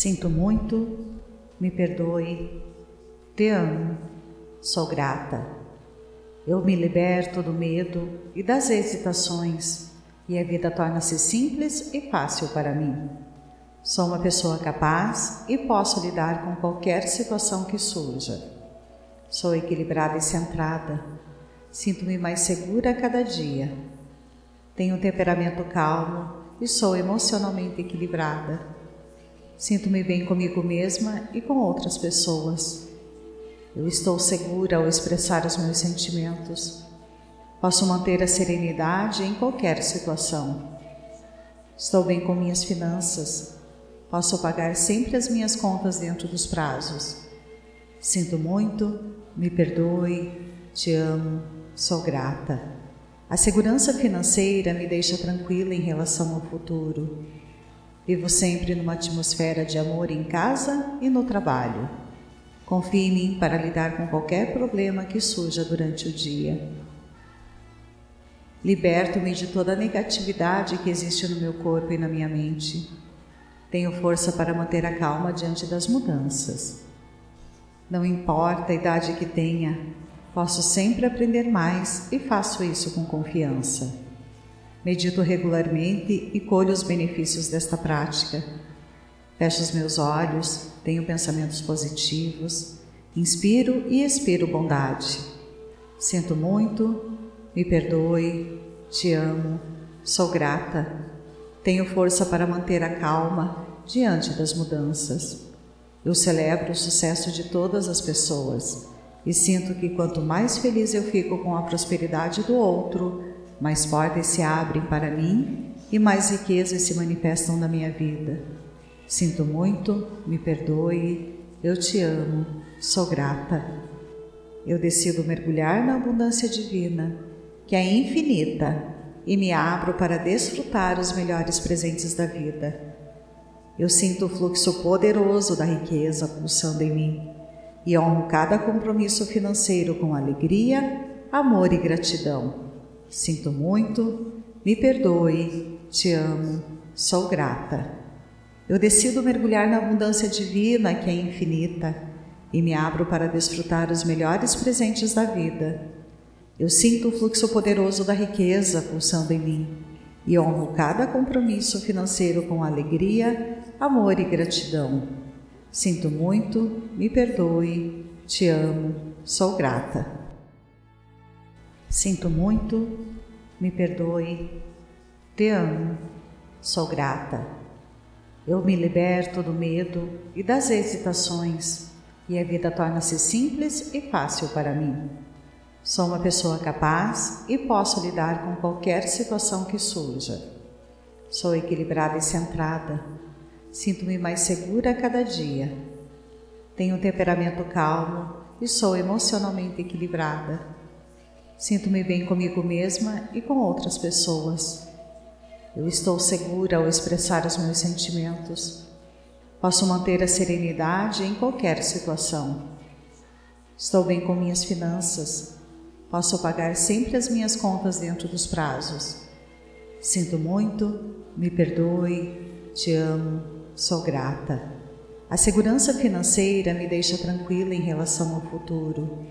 Sinto muito, me perdoe, te amo, sou grata. Eu me liberto do medo e das hesitações e a vida torna-se simples e fácil para mim. Sou uma pessoa capaz e posso lidar com qualquer situação que surja. Sou equilibrada e centrada. Sinto-me mais segura a cada dia. Tenho um temperamento calmo e sou emocionalmente equilibrada. Sinto-me bem comigo mesma e com outras pessoas. Eu estou segura ao expressar os meus sentimentos. Posso manter a serenidade em qualquer situação. Estou bem com minhas finanças. Posso pagar sempre as minhas contas dentro dos prazos. Sinto muito, me perdoe, te amo, sou grata. A segurança financeira me deixa tranquila em relação ao futuro. Vivo sempre numa atmosfera de amor em casa e no trabalho. Confie em mim para lidar com qualquer problema que surja durante o dia. Liberto-me de toda a negatividade que existe no meu corpo e na minha mente. Tenho força para manter a calma diante das mudanças. Não importa a idade que tenha, posso sempre aprender mais e faço isso com confiança. Medito regularmente e colho os benefícios desta prática. Fecho os meus olhos, tenho pensamentos positivos, inspiro e expiro bondade. Sinto muito, me perdoe, te amo, sou grata. Tenho força para manter a calma diante das mudanças. Eu celebro o sucesso de todas as pessoas e sinto que quanto mais feliz eu fico com a prosperidade do outro, mais portas se abrem para mim e mais riquezas se manifestam na minha vida. Sinto muito, me perdoe, eu te amo, sou grata. Eu decido mergulhar na abundância divina, que é infinita, e me abro para desfrutar os melhores presentes da vida. Eu sinto o fluxo poderoso da riqueza pulsando em mim e honro cada compromisso financeiro com alegria, amor e gratidão. Sinto muito, me perdoe, te amo, sou grata. Eu decido mergulhar na abundância divina que é infinita e me abro para desfrutar os melhores presentes da vida. Eu sinto o fluxo poderoso da riqueza pulsando em mim e honro cada compromisso financeiro com alegria, amor e gratidão. Sinto muito, me perdoe, te amo, sou grata. Sinto muito, me perdoe, te amo, sou grata. Eu me liberto do medo e das hesitações e a vida torna-se simples e fácil para mim. Sou uma pessoa capaz e posso lidar com qualquer situação que surja. Sou equilibrada e centrada Sinto-me mais segura a cada dia. Tenho um temperamento calmo e sou emocionalmente equilibrada. Sinto-me bem comigo mesma e com outras pessoas. Eu estou segura ao expressar os meus sentimentos. Posso manter a serenidade em qualquer situação. Estou bem com minhas finanças. Posso pagar sempre as minhas contas dentro dos prazos. Sinto muito, me perdoe, te amo, Sou grata. A segurança financeira me deixa tranquila em relação ao futuro.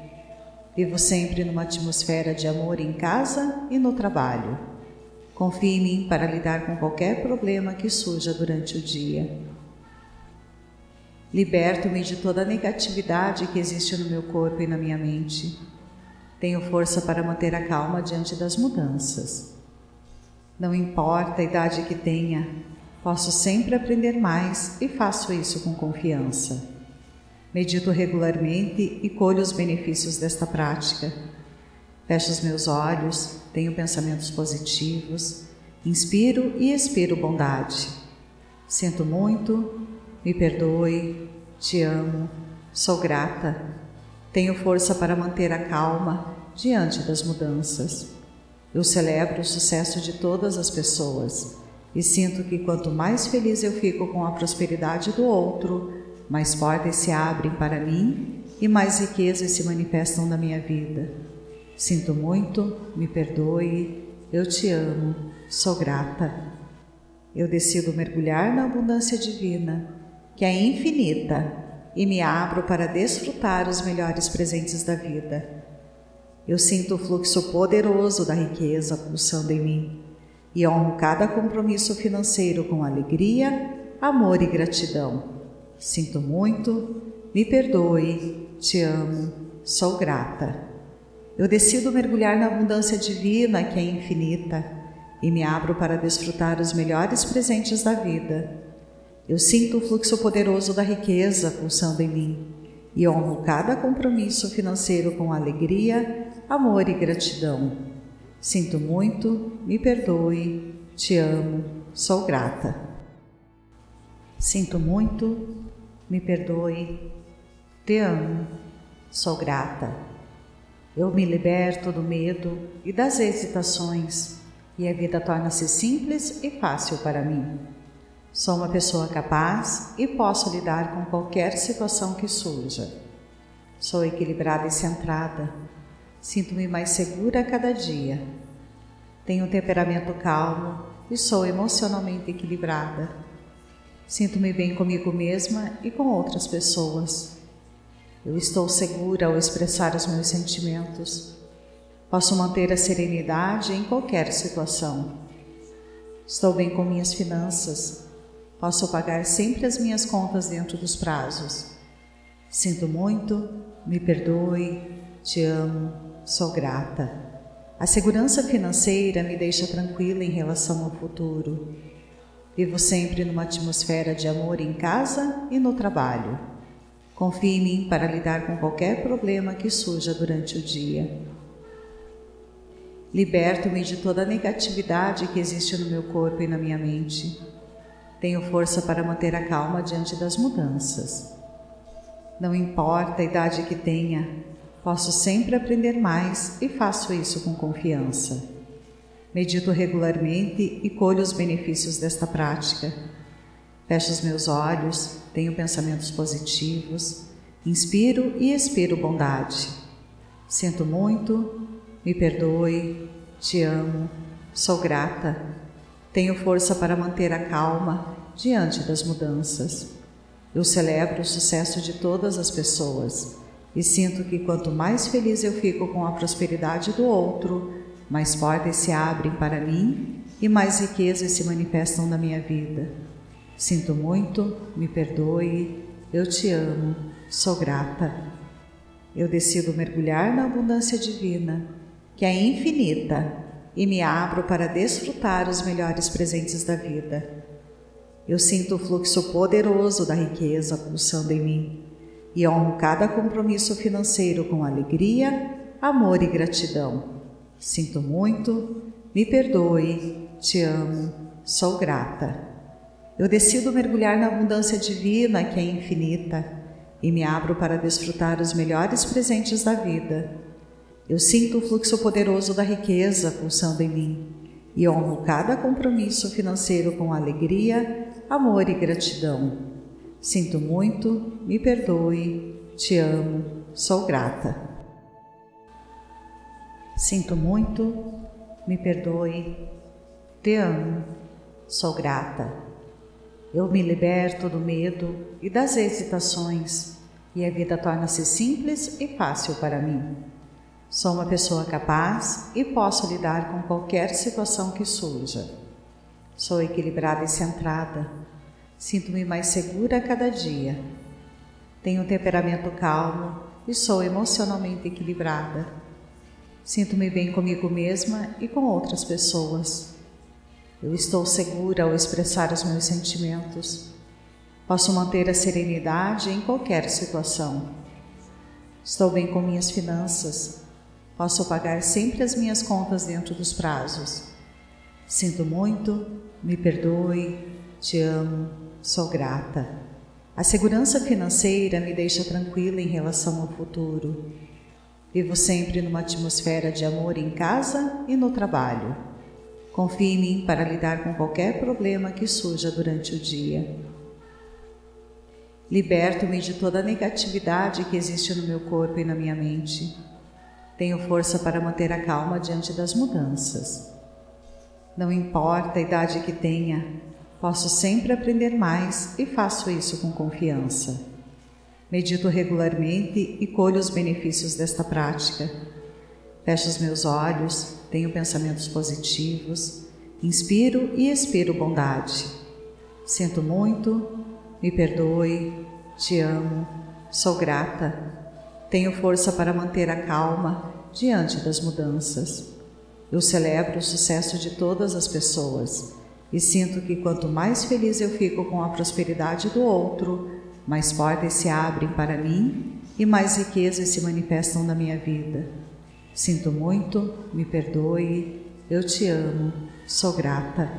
Vivo sempre numa atmosfera de amor em casa e no trabalho. Confie em mim para lidar com qualquer problema que surja durante o dia. Liberto-me de toda a negatividade que existe no meu corpo e na minha mente. Tenho força para manter a calma diante das mudanças. Não importa a idade que tenha, Posso sempre aprender mais e faço isso com confiança. Medito regularmente e colho os benefícios desta prática. Fecho os meus olhos, tenho pensamentos positivos, inspiro e expiro bondade. Sinto muito, me perdoe, te amo, sou grata, tenho força para manter a calma diante das mudanças. Eu celebro o sucesso de todas as pessoas e sinto que quanto mais feliz eu fico com a prosperidade do outro, mais portas se abrem para mim e mais riquezas se manifestam na minha vida. Sinto muito, me perdoe, eu te amo, sou grata. Eu decido mergulhar na abundância divina, que é infinita, e me abro para desfrutar os melhores presentes da vida. Eu sinto o fluxo poderoso da riqueza pulsando em mim e honro cada compromisso financeiro com alegria, amor e gratidão. Sinto muito, me perdoe, te amo, sou grata. Eu decido mergulhar na abundância divina que é infinita e me abro para desfrutar os melhores presentes da vida. Eu sinto o fluxo poderoso da riqueza pulsando em mim e honro cada compromisso financeiro com alegria, amor e gratidão. Sinto muito, me perdoe, te amo, sou grata. Sinto muito, me perdoe, te amo, sou grata. Eu me liberto do medo e das hesitações e a vida torna-se simples e fácil para mim. Sou uma pessoa capaz e posso lidar com qualquer situação que surja. Sou equilibrada e centrada. Sinto-me mais segura a cada dia. Tenho um temperamento calmo e sou emocionalmente equilibrada. Sinto-me bem comigo mesma e com outras pessoas. Eu estou segura ao expressar os meus sentimentos. Posso manter a serenidade em qualquer situação. Estou bem com minhas finanças. Posso pagar sempre as minhas contas dentro dos prazos. Sinto muito, me perdoe, te amo, sou grata. A segurança financeira me deixa tranquila em relação ao futuro. Vivo sempre numa atmosfera de amor em casa e no trabalho. Confie em mim para lidar com qualquer problema que surja durante o dia. Liberto-me de toda a negatividade que existe no meu corpo e na minha mente. Tenho força para manter a calma diante das mudanças. Não importa a idade que tenha, posso sempre aprender mais e faço isso com confiança. Medito regularmente e colho os benefícios desta prática. Fecho os meus olhos, tenho pensamentos positivos, inspiro e expiro bondade. Sinto muito, me perdoe, te amo, sou grata tenho força para manter a calma diante das mudanças. Eu celebro o sucesso de todas as pessoas e sinto que quanto mais feliz eu fico com a prosperidade do outro, mais portas se abrem para mim e mais riquezas se manifestam na minha vida. Sinto muito, me perdoe, eu te amo, sou grata. Eu decido mergulhar na abundância divina, que é infinita e me abro para desfrutar os melhores presentes da vida. Eu sinto o fluxo poderoso da riqueza pulsando em mim e honro cada compromisso financeiro com alegria, amor e gratidão. Sinto muito, me perdoe, te amo, sou grata. Eu decido mergulhar na abundância divina que é infinita e me abro para desfrutar os melhores presentes da vida eu sinto o fluxo poderoso da riqueza pulsando em mim e honro cada compromisso financeiro com alegria, amor e gratidão. Sinto muito, me perdoe, te amo, sou grata. Sinto muito, me perdoe, te amo, sou grata. Eu me liberto do medo e das hesitações e a vida torna-se simples e fácil para mim. Sou uma pessoa capaz e posso lidar com qualquer situação que surja. Sou equilibrada e centrada. Sinto-me mais segura a cada dia. Tenho um temperamento calmo e sou emocionalmente equilibrada. Sinto-me bem comigo mesma e com outras pessoas. Eu estou segura ao expressar os meus sentimentos. Posso manter a serenidade em qualquer situação. Estou bem com minhas finanças Posso pagar sempre as minhas contas dentro dos prazos. Sinto muito, me perdoe, te amo, sou grata. A segurança financeira me deixa tranquila em relação ao futuro. Vivo sempre numa atmosfera de amor em casa e no trabalho. Confie em mim para lidar com qualquer problema que surja durante o dia. Liberto-me de toda a negatividade que existe no meu corpo e na minha mente. Tenho força para manter a calma diante das mudanças. Não importa a idade que tenha, Posso sempre aprender mais e faço isso com confiança. Medito regularmente e colho os benefícios desta prática. Fecho os meus olhos, tenho pensamentos positivos, inspiro e expiro bondade. Sinto muito, me perdoe, te amo, sou grata, tenho força para manter a calma diante das mudanças. Eu celebro o sucesso de todas as pessoas e sinto que quanto mais feliz eu fico com a prosperidade do outro, mais portas se abrem para mim e mais riquezas se manifestam na minha vida. Sinto muito, me perdoe, eu te amo, sou grata.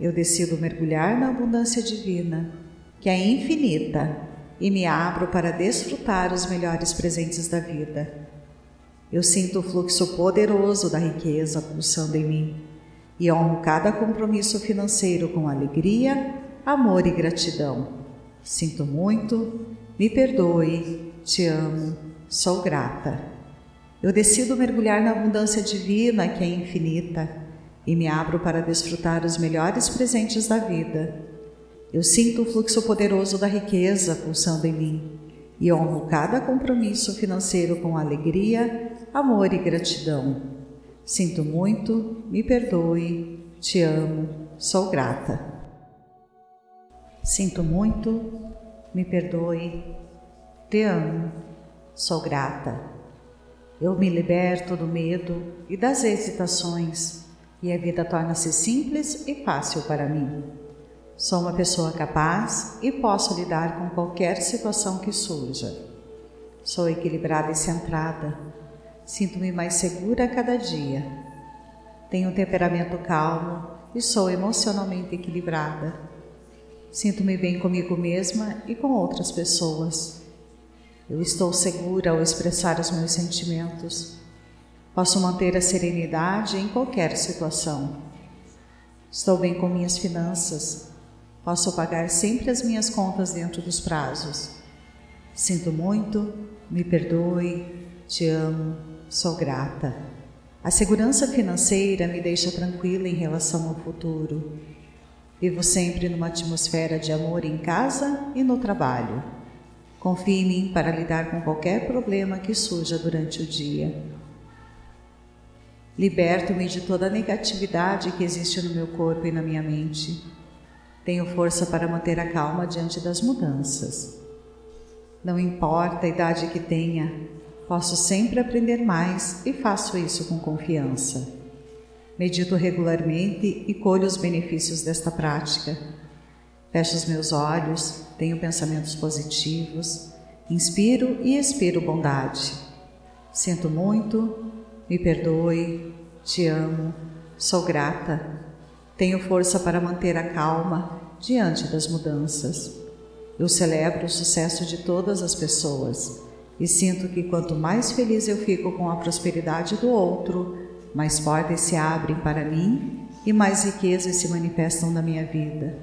Eu decido mergulhar na abundância divina, que é infinita, e me abro para desfrutar os melhores presentes da vida. Eu sinto o fluxo poderoso da riqueza pulsando em mim e honro cada compromisso financeiro com alegria, amor e gratidão. Sinto muito, me perdoe, te amo, sou grata. Eu decido mergulhar na abundância divina que é infinita e me abro para desfrutar os melhores presentes da vida. Eu sinto o fluxo poderoso da riqueza pulsando em mim e honro cada compromisso financeiro com alegria, amor e gratidão. Sinto muito, me perdoe, te amo, sou grata. Sinto muito, me perdoe, te amo, sou grata. Eu me liberto do medo e das hesitações e a vida torna-se simples e fácil para mim. Sou uma pessoa capaz e posso lidar com qualquer situação que surja. Sou equilibrada e centrada Sinto-me mais segura a cada dia. Tenho um temperamento calmo e sou emocionalmente equilibrada. Sinto-me bem comigo mesma e com outras pessoas. Eu estou segura ao expressar os meus sentimentos. Posso manter a serenidade em qualquer situação. Estou bem com minhas finanças. Posso pagar sempre as minhas contas dentro dos prazos. Sinto muito, me perdoe, te amo, Sou grata. A segurança financeira me deixa tranquila em relação ao futuro. Vivo sempre numa atmosfera de amor em casa e no trabalho. Confie em mim para lidar com qualquer problema que surja durante o dia. Liberto-me de toda a negatividade que existe no meu corpo e na minha mente. Tenho força para manter a calma diante das mudanças. Não importa a idade que tenha, Posso sempre aprender mais e faço isso com confiança. Medito regularmente e colho os benefícios desta prática. Fecho os meus olhos, tenho pensamentos positivos, inspiro e expiro bondade. Sinto muito, me perdoe, te amo, sou grata, tenho força para manter a calma diante das mudanças. Eu celebro o sucesso de todas as pessoas e sinto que quanto mais feliz eu fico com a prosperidade do outro, mais portas se abrem para mim e mais riquezas se manifestam na minha vida.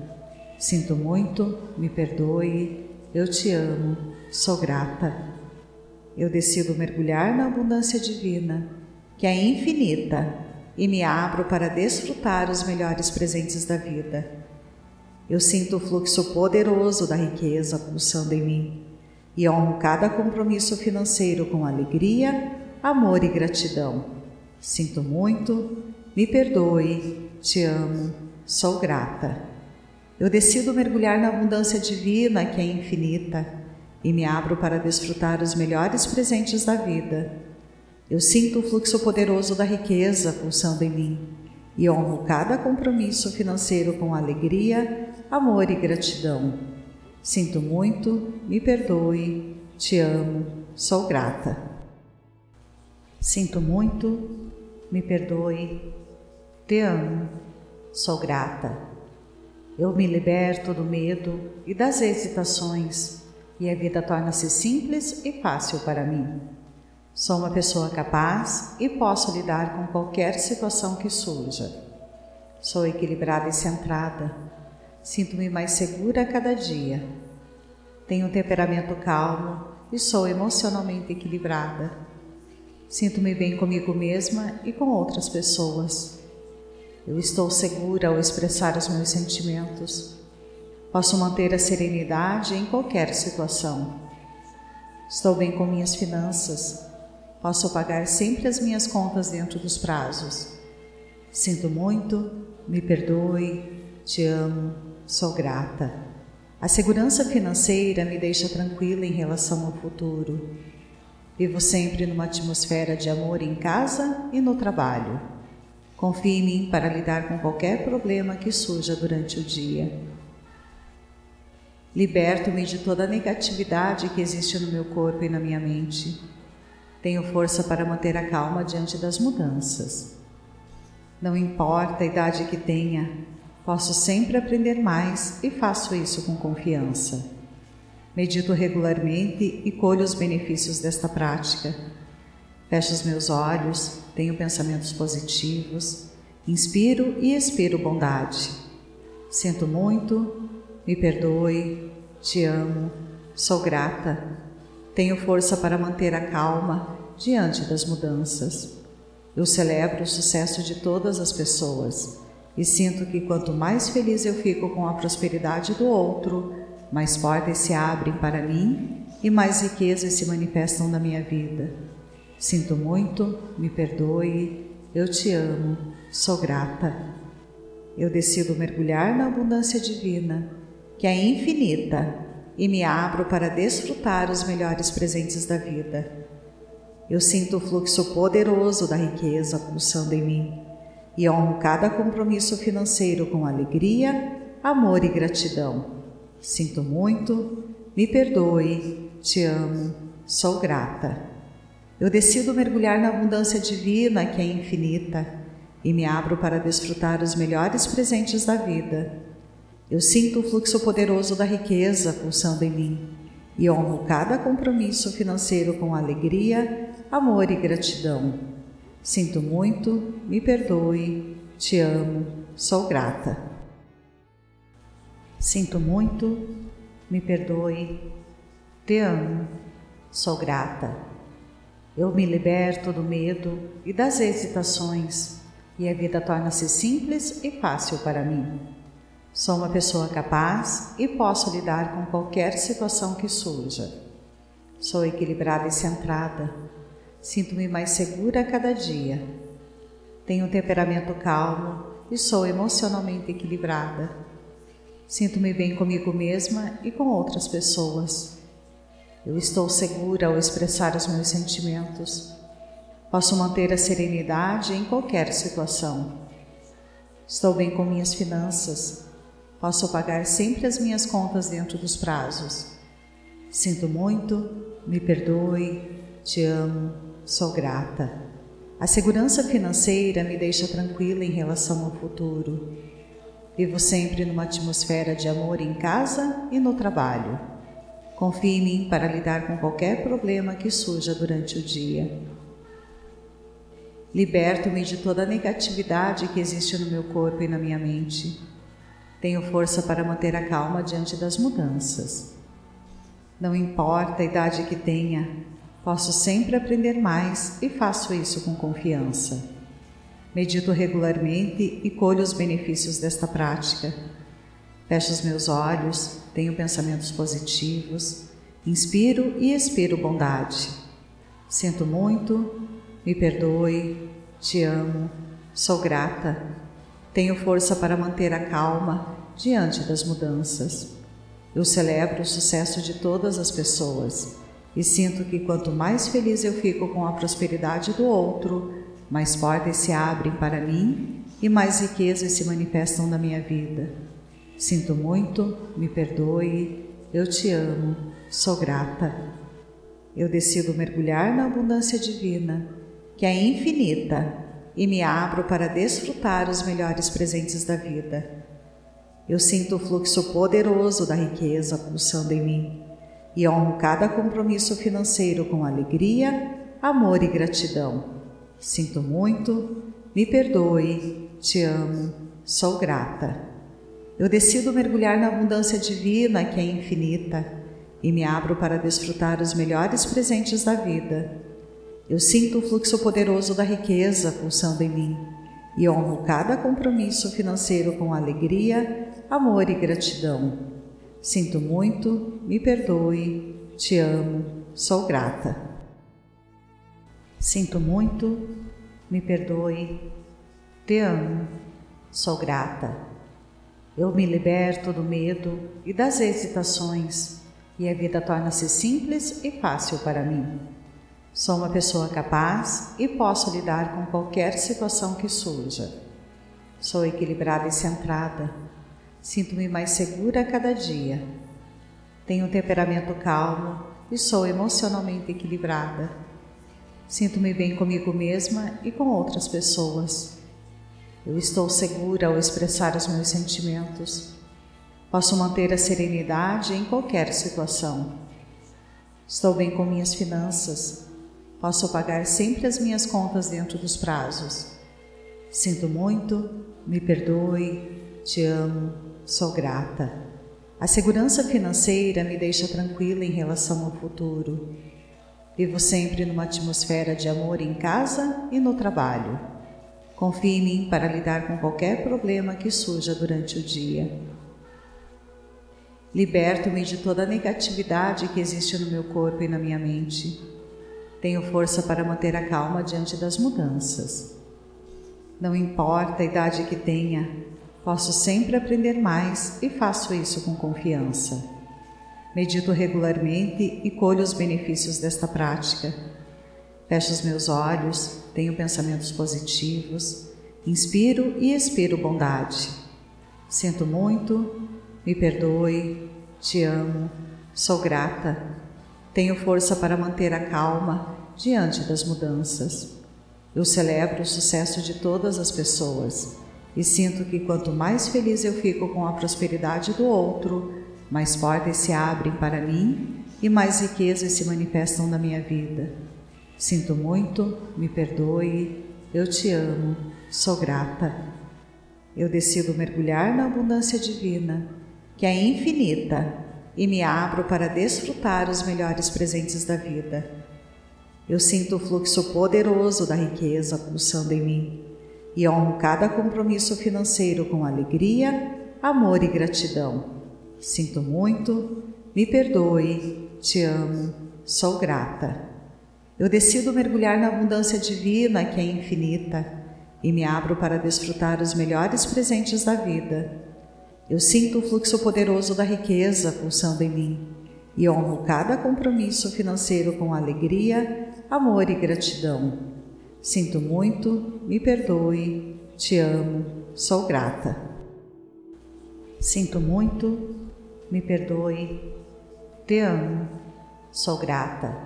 Sinto muito, me perdoe, eu te amo, sou grata. Eu decido mergulhar na abundância divina, que é infinita, e me abro para desfrutar os melhores presentes da vida. Eu sinto o fluxo poderoso da riqueza pulsando em mim e honro cada compromisso financeiro com alegria, amor e gratidão. Sinto muito, me perdoe, te amo, sou grata. Eu decido mergulhar na abundância divina que é infinita e me abro para desfrutar os melhores presentes da vida. Eu sinto o fluxo poderoso da riqueza pulsando em mim e honro cada compromisso financeiro com alegria, amor e gratidão. Sinto muito, me perdoe, te amo, sou grata. Sinto muito, me perdoe, te amo, sou grata. Eu me liberto do medo e das hesitações e a vida torna-se simples e fácil para mim. Sou uma pessoa capaz e posso lidar com qualquer situação que surja. Sou equilibrada e centrada Sinto-me mais segura a cada dia. Tenho um temperamento calmo e sou emocionalmente equilibrada. Sinto-me bem comigo mesma e com outras pessoas. Eu estou segura ao expressar os meus sentimentos. Posso manter a serenidade em qualquer situação. Estou bem com minhas finanças. Posso pagar sempre as minhas contas dentro dos prazos. Sinto muito, me perdoe, te amo, sou grata. A segurança financeira me deixa tranquila em relação ao futuro. Vivo sempre numa atmosfera de amor em casa e no trabalho. Confie em mim para lidar com qualquer problema que surja durante o dia. Liberto-me de toda a negatividade que existe no meu corpo e na minha mente. Tenho força para manter a calma diante das mudanças. Não importa a idade que tenha, posso sempre aprender mais e faço isso com confiança. Medito regularmente e colho os benefícios desta prática. Fecho os meus olhos, tenho pensamentos positivos, inspiro e expiro bondade. Sinto muito, me perdoe, te amo, sou grata, tenho força para manter a calma diante das mudanças. Eu celebro o sucesso de todas as pessoas e sinto que quanto mais feliz eu fico com a prosperidade do outro, mais portas se abrem para mim e mais riquezas se manifestam na minha vida. Sinto muito, me perdoe, eu te amo, sou grata. Eu decido mergulhar na abundância divina, que é infinita, e me abro para desfrutar os melhores presentes da vida. Eu sinto o fluxo poderoso da riqueza pulsando em mim e honro cada compromisso financeiro com alegria, amor e gratidão. Sinto muito, me perdoe, te amo, sou grata. Eu decido mergulhar na abundância divina que é infinita e me abro para desfrutar os melhores presentes da vida. Eu sinto o fluxo poderoso da riqueza pulsando em mim e honro cada compromisso financeiro com alegria, amor e gratidão. Sinto muito, me perdoe, te amo, sou grata. Sinto muito, me perdoe, te amo, sou grata. Eu me liberto do medo e das hesitações e a vida torna-se simples e fácil para mim. Sou uma pessoa capaz e posso lidar com qualquer situação que surja. Sou equilibrada e centrada Sinto-me mais segura a cada dia. Tenho um temperamento calmo e sou emocionalmente equilibrada. Sinto-me bem comigo mesma e com outras pessoas. Eu estou segura ao expressar os meus sentimentos. Posso manter a serenidade em qualquer situação. Estou bem com minhas finanças. Posso pagar sempre as minhas contas dentro dos prazos. Sinto muito, me perdoe, te amo, Sou grata. A segurança financeira me deixa tranquila em relação ao futuro. Vivo sempre numa atmosfera de amor em casa e no trabalho. Confie em mim para lidar com qualquer problema que surja durante o dia. Liberto-me de toda a negatividade que existe no meu corpo e na minha mente. Tenho força para manter a calma diante das mudanças. Não importa a idade que tenha, Posso sempre aprender mais e faço isso com confiança. Medito regularmente e colho os benefícios desta prática. Fecho os meus olhos, tenho pensamentos positivos, inspiro e expiro bondade. Sinto muito, me perdoe, te amo, sou grata, tenho força para manter a calma diante das mudanças. Eu celebro o sucesso de todas as pessoas e sinto que quanto mais feliz eu fico com a prosperidade do outro, mais portas se abrem para mim e mais riquezas se manifestam na minha vida. Sinto muito, me perdoe, eu te amo, sou grata. Eu decido mergulhar na abundância divina, que é infinita, e me abro para desfrutar os melhores presentes da vida. Eu sinto o fluxo poderoso da riqueza pulsando em mim e honro cada compromisso financeiro com alegria, amor e gratidão. Sinto muito, me perdoe, te amo, sou grata. Eu decido mergulhar na abundância divina que é infinita e me abro para desfrutar os melhores presentes da vida. Eu sinto o fluxo poderoso da riqueza pulsando em mim e honro cada compromisso financeiro com alegria, amor e gratidão. Sinto muito, me perdoe, te amo, sou grata. Sinto muito, me perdoe, te amo, sou grata. Eu me liberto do medo e das hesitações e a vida torna-se simples e fácil para mim. Sou uma pessoa capaz e posso lidar com qualquer situação que surja. Sou equilibrada e centrada. Sinto-me mais segura a cada dia. Tenho um temperamento calmo e sou emocionalmente equilibrada. Sinto-me bem comigo mesma e com outras pessoas. Eu estou segura ao expressar os meus sentimentos. Posso manter a serenidade em qualquer situação. Estou bem com minhas finanças Posso pagar sempre as minhas contas dentro dos prazos. Sinto muito, me perdoe, te amo, sou grata. A segurança financeira me deixa tranquila em relação ao futuro. Vivo sempre numa atmosfera de amor em casa e no trabalho. Confie em mim para lidar com qualquer problema que surja durante o dia. Liberto-me de toda a negatividade que existe no meu corpo e na minha mente. Tenho força para manter a calma diante das mudanças. Não importa a idade que tenha, posso sempre aprender mais e faço isso com confiança. Medito regularmente e colho os benefícios desta prática. Fecho os meus olhos, tenho pensamentos positivos, inspiro e expiro bondade. Sinto muito, me perdoe, te amo, sou grata tenho força para manter a calma diante das mudanças. Eu celebro o sucesso de todas as pessoas e sinto que quanto mais feliz eu fico com a prosperidade do outro, mais portas se abrem para mim e mais riquezas se manifestam na minha vida. Sinto muito, me perdoe, eu te amo, sou grata. Eu decido mergulhar na abundância divina, que é infinita e me abro para desfrutar os melhores presentes da vida. Eu sinto o fluxo poderoso da riqueza pulsando em mim e honro cada compromisso financeiro com alegria, amor e gratidão. Sinto muito, me perdoe, te amo, sou grata. Eu decido mergulhar na abundância divina que é infinita e me abro para desfrutar os melhores presentes da vida eu sinto o fluxo poderoso da riqueza pulsando em mim e honro cada compromisso financeiro com alegria, amor e gratidão. Sinto muito, me perdoe, te amo, sou grata. Sinto muito, me perdoe, te amo, sou grata.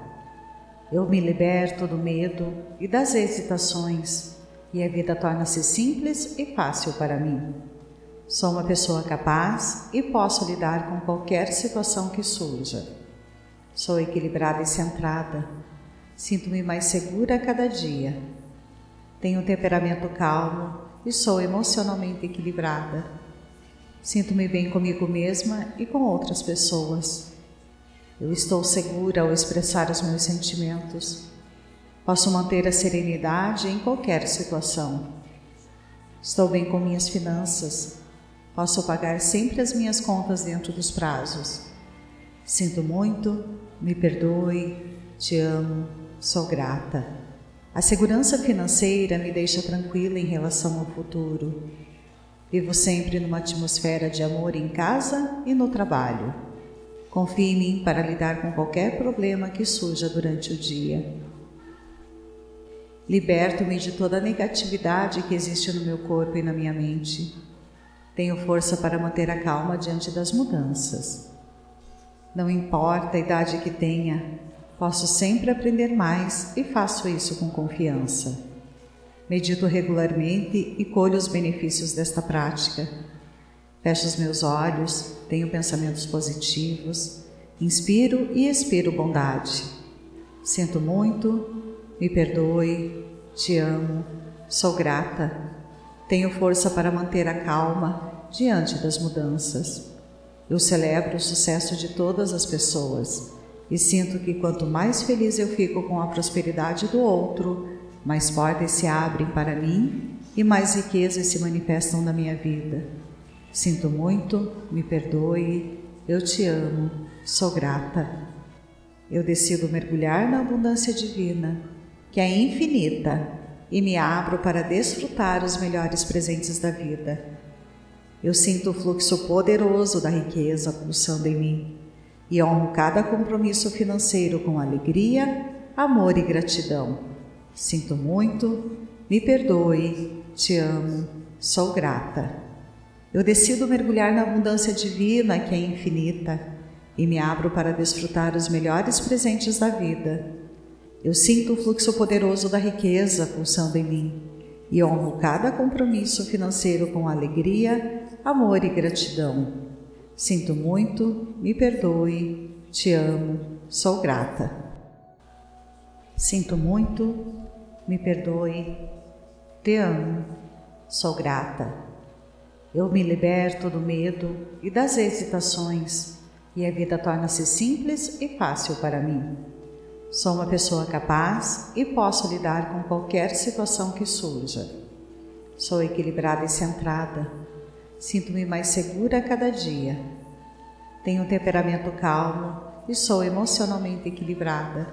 Eu me liberto do medo e das hesitações e a vida torna-se simples e fácil para mim. Sou uma pessoa capaz e posso lidar com qualquer situação que surja. Sou equilibrada e centrada. Sinto-me mais segura a cada dia. Tenho um temperamento calmo e sou emocionalmente equilibrada. Sinto-me bem comigo mesma e com outras pessoas. Eu estou segura ao expressar os meus sentimentos. Posso manter a serenidade em qualquer situação. Estou bem com minhas finanças Posso pagar sempre as minhas contas dentro dos prazos. Sinto muito, me perdoe, te amo, sou grata. A segurança financeira me deixa tranquila em relação ao futuro. Vivo sempre numa atmosfera de amor em casa e no trabalho. Confie em mim para lidar com qualquer problema que surja durante o dia. Liberto-me de toda a negatividade que existe no meu corpo e na minha mente. Tenho força para manter a calma diante das mudanças. Não importa a idade que tenha, posso sempre aprender mais e faço isso com confiança. Medito regularmente e colho os benefícios desta prática. Fecho os meus olhos, tenho pensamentos positivos, inspiro e expiro bondade. Sinto muito, me perdoe, te amo, sou grata tenho força para manter a calma diante das mudanças. Eu celebro o sucesso de todas as pessoas e sinto que quanto mais feliz eu fico com a prosperidade do outro, mais portas se abrem para mim e mais riquezas se manifestam na minha vida. Sinto muito, me perdoe, eu te amo, sou grata. Eu decido mergulhar na abundância divina, que é infinita, e me abro para desfrutar os melhores presentes da vida. Eu sinto o fluxo poderoso da riqueza pulsando em mim e honro cada compromisso financeiro com alegria, amor e gratidão. Sinto muito, me perdoe, te amo, sou grata. Eu decido mergulhar na abundância divina que é infinita e me abro para desfrutar os melhores presentes da vida. Eu sinto o fluxo poderoso da riqueza pulsando em mim e honro cada compromisso financeiro com alegria, amor e gratidão. Sinto muito, me perdoe, te amo, sou grata. Sinto muito, me perdoe, te amo, sou grata. Eu me liberto do medo e das hesitações e a vida torna-se simples e fácil para mim. Sou uma pessoa capaz e posso lidar com qualquer situação que surja. Sou equilibrada e centrada Sinto-me mais segura a cada dia. Tenho um temperamento calmo e sou emocionalmente equilibrada.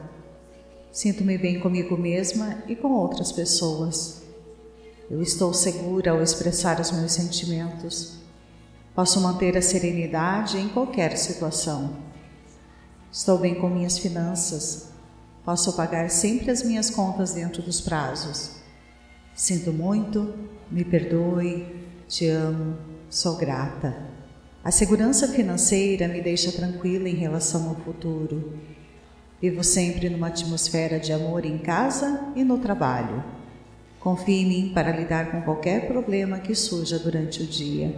Sinto-me bem comigo mesma e com outras pessoas. Eu estou segura ao expressar os meus sentimentos. Posso manter a serenidade em qualquer situação. Estou bem com minhas finanças. Posso pagar sempre as minhas contas dentro dos prazos. Sinto muito, me perdoe, te amo, Sou grata. A segurança financeira me deixa tranquila em relação ao futuro. Vivo sempre numa atmosfera de amor em casa e no trabalho. Confie em mim para lidar com qualquer problema que surja durante o dia.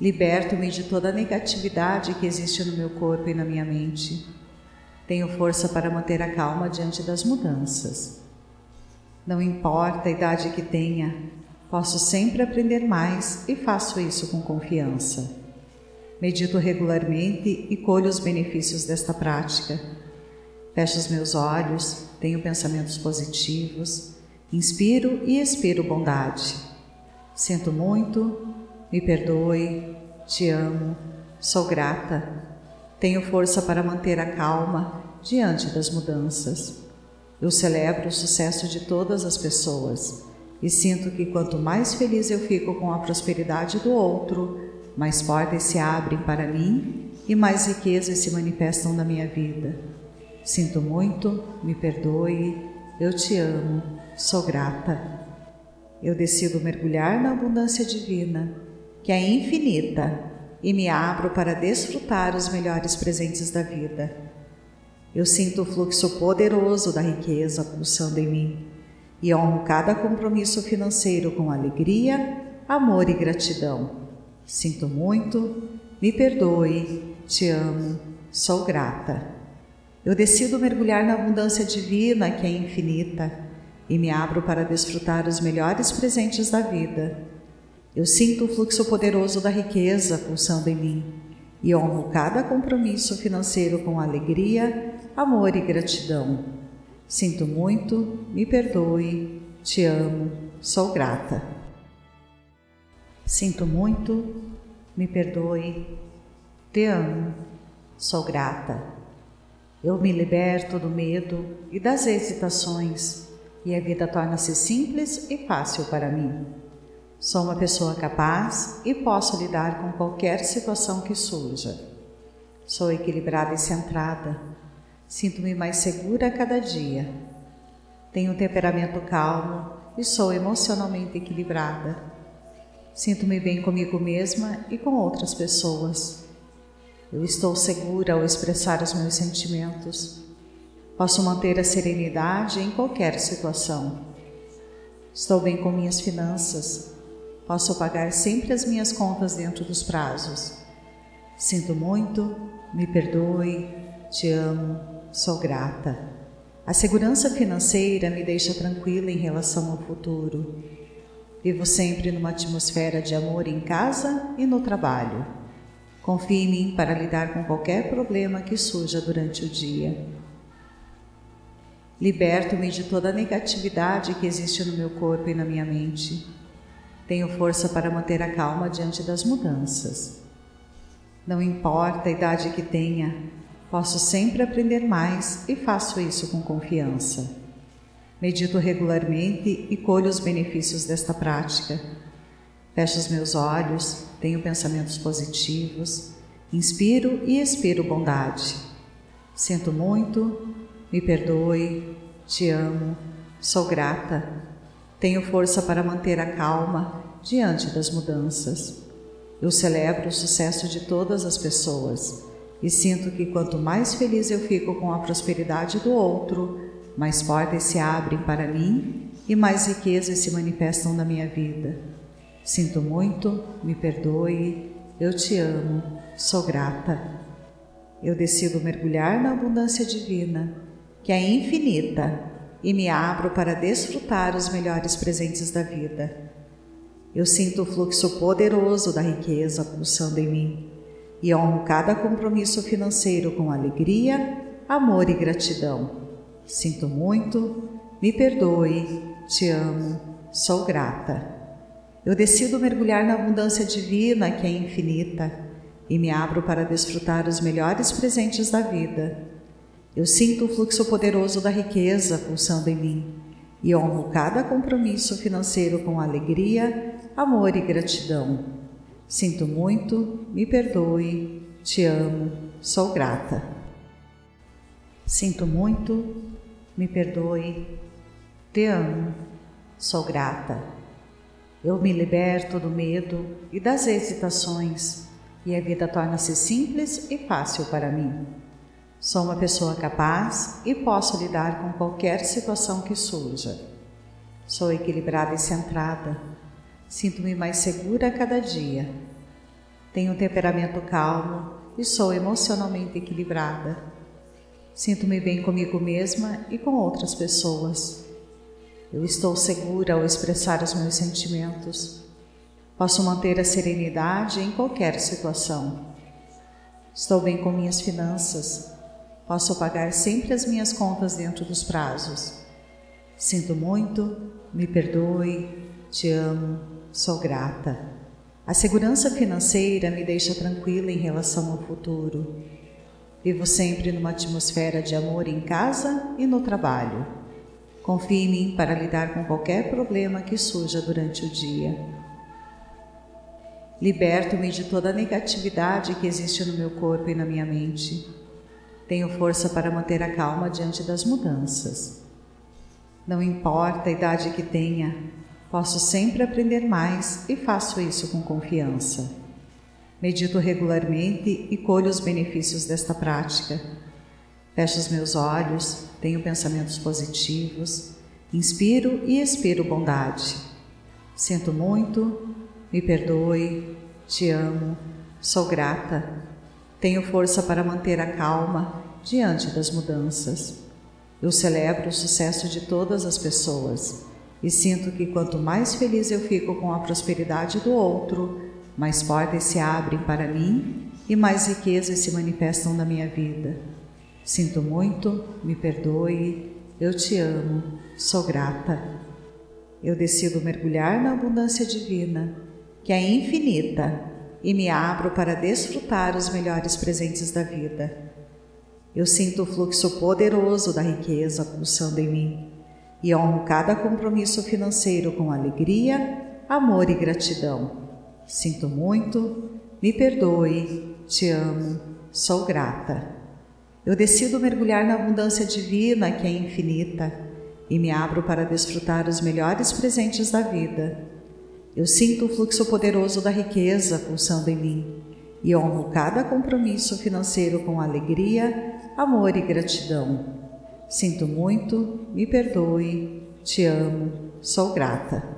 Liberto-me de toda a negatividade que existe no meu corpo e na minha mente. Tenho força para manter a calma diante das mudanças. Não importa a idade que tenha, Posso sempre aprender mais e faço isso com confiança. Medito regularmente e colho os benefícios desta prática. Fecho os meus olhos, tenho pensamentos positivos, inspiro e expiro bondade. Sinto muito, me perdoe, te amo, sou grata. Tenho força para manter a calma diante das mudanças. Eu celebro o sucesso de todas as pessoas e sinto que quanto mais feliz eu fico com a prosperidade do outro, mais portas se abrem para mim e mais riquezas se manifestam na minha vida. Sinto muito, me perdoe, eu te amo, sou grata. Eu decido mergulhar na abundância divina, que é infinita, e me abro para desfrutar os melhores presentes da vida. Eu sinto o fluxo poderoso da riqueza pulsando em mim e honro cada compromisso financeiro com alegria, amor e gratidão. Sinto muito, me perdoe, te amo, sou grata. Eu decido mergulhar na abundância divina que é infinita e me abro para desfrutar os melhores presentes da vida. Eu sinto o fluxo poderoso da riqueza pulsando em mim e honro cada compromisso financeiro com alegria, amor e gratidão. Sinto muito, me perdoe, te amo, sou grata. Sinto muito, me perdoe, te amo, sou grata. Eu me liberto do medo e das hesitações e a vida torna-se simples e fácil para mim. Sou uma pessoa capaz e posso lidar com qualquer situação que surja. Sou equilibrada e centrada Sinto-me mais segura a cada dia. Tenho um temperamento calmo e sou emocionalmente equilibrada. Sinto-me bem comigo mesma e com outras pessoas. Eu estou segura ao expressar os meus sentimentos. Posso manter a serenidade em qualquer situação. Estou bem com minhas finanças. Posso pagar sempre as minhas contas dentro dos prazos. Sinto muito, me perdoe, te amo, Sou grata. A segurança financeira me deixa tranquila em relação ao futuro. Vivo sempre numa atmosfera de amor em casa e no trabalho. Confie em mim para lidar com qualquer problema que surja durante o dia. Liberto-me de toda a negatividade que existe no meu corpo e na minha mente. Tenho força para manter a calma diante das mudanças. Não importa a idade que tenha, posso sempre aprender mais e faço isso com confiança. Medito regularmente e colho os benefícios desta prática. Fecho os meus olhos, tenho pensamentos positivos, inspiro e expiro bondade. Sinto muito, me perdoe, te amo, sou grata, tenho força para manter a calma diante das mudanças. Eu celebro o sucesso de todas as pessoas e sinto que quanto mais feliz eu fico com a prosperidade do outro, mais portas se abrem para mim e mais riquezas se manifestam na minha vida. Sinto muito, me perdoe, eu te amo, sou grata. Eu decido mergulhar na abundância divina, que é infinita, e me abro para desfrutar os melhores presentes da vida. Eu sinto o fluxo poderoso da riqueza pulsando em mim e honro cada compromisso financeiro com alegria, amor e gratidão. Sinto muito, me perdoe, te amo, sou grata. Eu decido mergulhar na abundância divina que é infinita e me abro para desfrutar os melhores presentes da vida. Eu sinto o fluxo poderoso da riqueza pulsando em mim e honro cada compromisso financeiro com alegria, amor e gratidão. Sinto muito, me perdoe, te amo, sou grata. Sinto muito, me perdoe, te amo, sou grata. Eu me liberto do medo e das hesitações e a vida torna-se simples e fácil para mim. Sou uma pessoa capaz e posso lidar com qualquer situação que surja. Sou equilibrada e centrada Sinto-me mais segura a cada dia. Tenho um temperamento calmo e sou emocionalmente equilibrada. Sinto-me bem comigo mesma e com outras pessoas. Eu estou segura ao expressar os meus sentimentos. Posso manter a serenidade em qualquer situação. Estou bem com minhas finanças. Posso pagar sempre as minhas contas dentro dos prazos. Sinto muito, me perdoe, te amo, sou grata. A segurança financeira me deixa tranquila em relação ao futuro. Vivo sempre numa atmosfera de amor em casa e no trabalho. Confie em mim para lidar com qualquer problema que surja durante o dia. Liberto-me de toda a negatividade que existe no meu corpo e na minha mente. Tenho força para manter a calma diante das mudanças. Não importa a idade que tenha, Posso sempre aprender mais e faço isso com confiança. Medito regularmente e colho os benefícios desta prática. Fecho os meus olhos, tenho pensamentos positivos, inspiro e expiro bondade. Sinto muito, me perdoe, te amo, sou grata, tenho força para manter a calma diante das mudanças. Eu celebro o sucesso de todas as pessoas e sinto que quanto mais feliz eu fico com a prosperidade do outro, mais portas se abrem para mim e mais riquezas se manifestam na minha vida. Sinto muito, me perdoe, eu te amo, sou grata. Eu decido mergulhar na abundância divina, que é infinita, e me abro para desfrutar os melhores presentes da vida. Eu sinto o fluxo poderoso da riqueza pulsando em mim e honro cada compromisso financeiro com alegria, amor e gratidão. Sinto muito, me perdoe, te amo, sou grata. Eu decido mergulhar na abundância divina que é infinita e me abro para desfrutar os melhores presentes da vida. Eu sinto o fluxo poderoso da riqueza pulsando em mim e honro cada compromisso financeiro com alegria, amor e gratidão. Sinto muito, me perdoe, te amo, sou grata.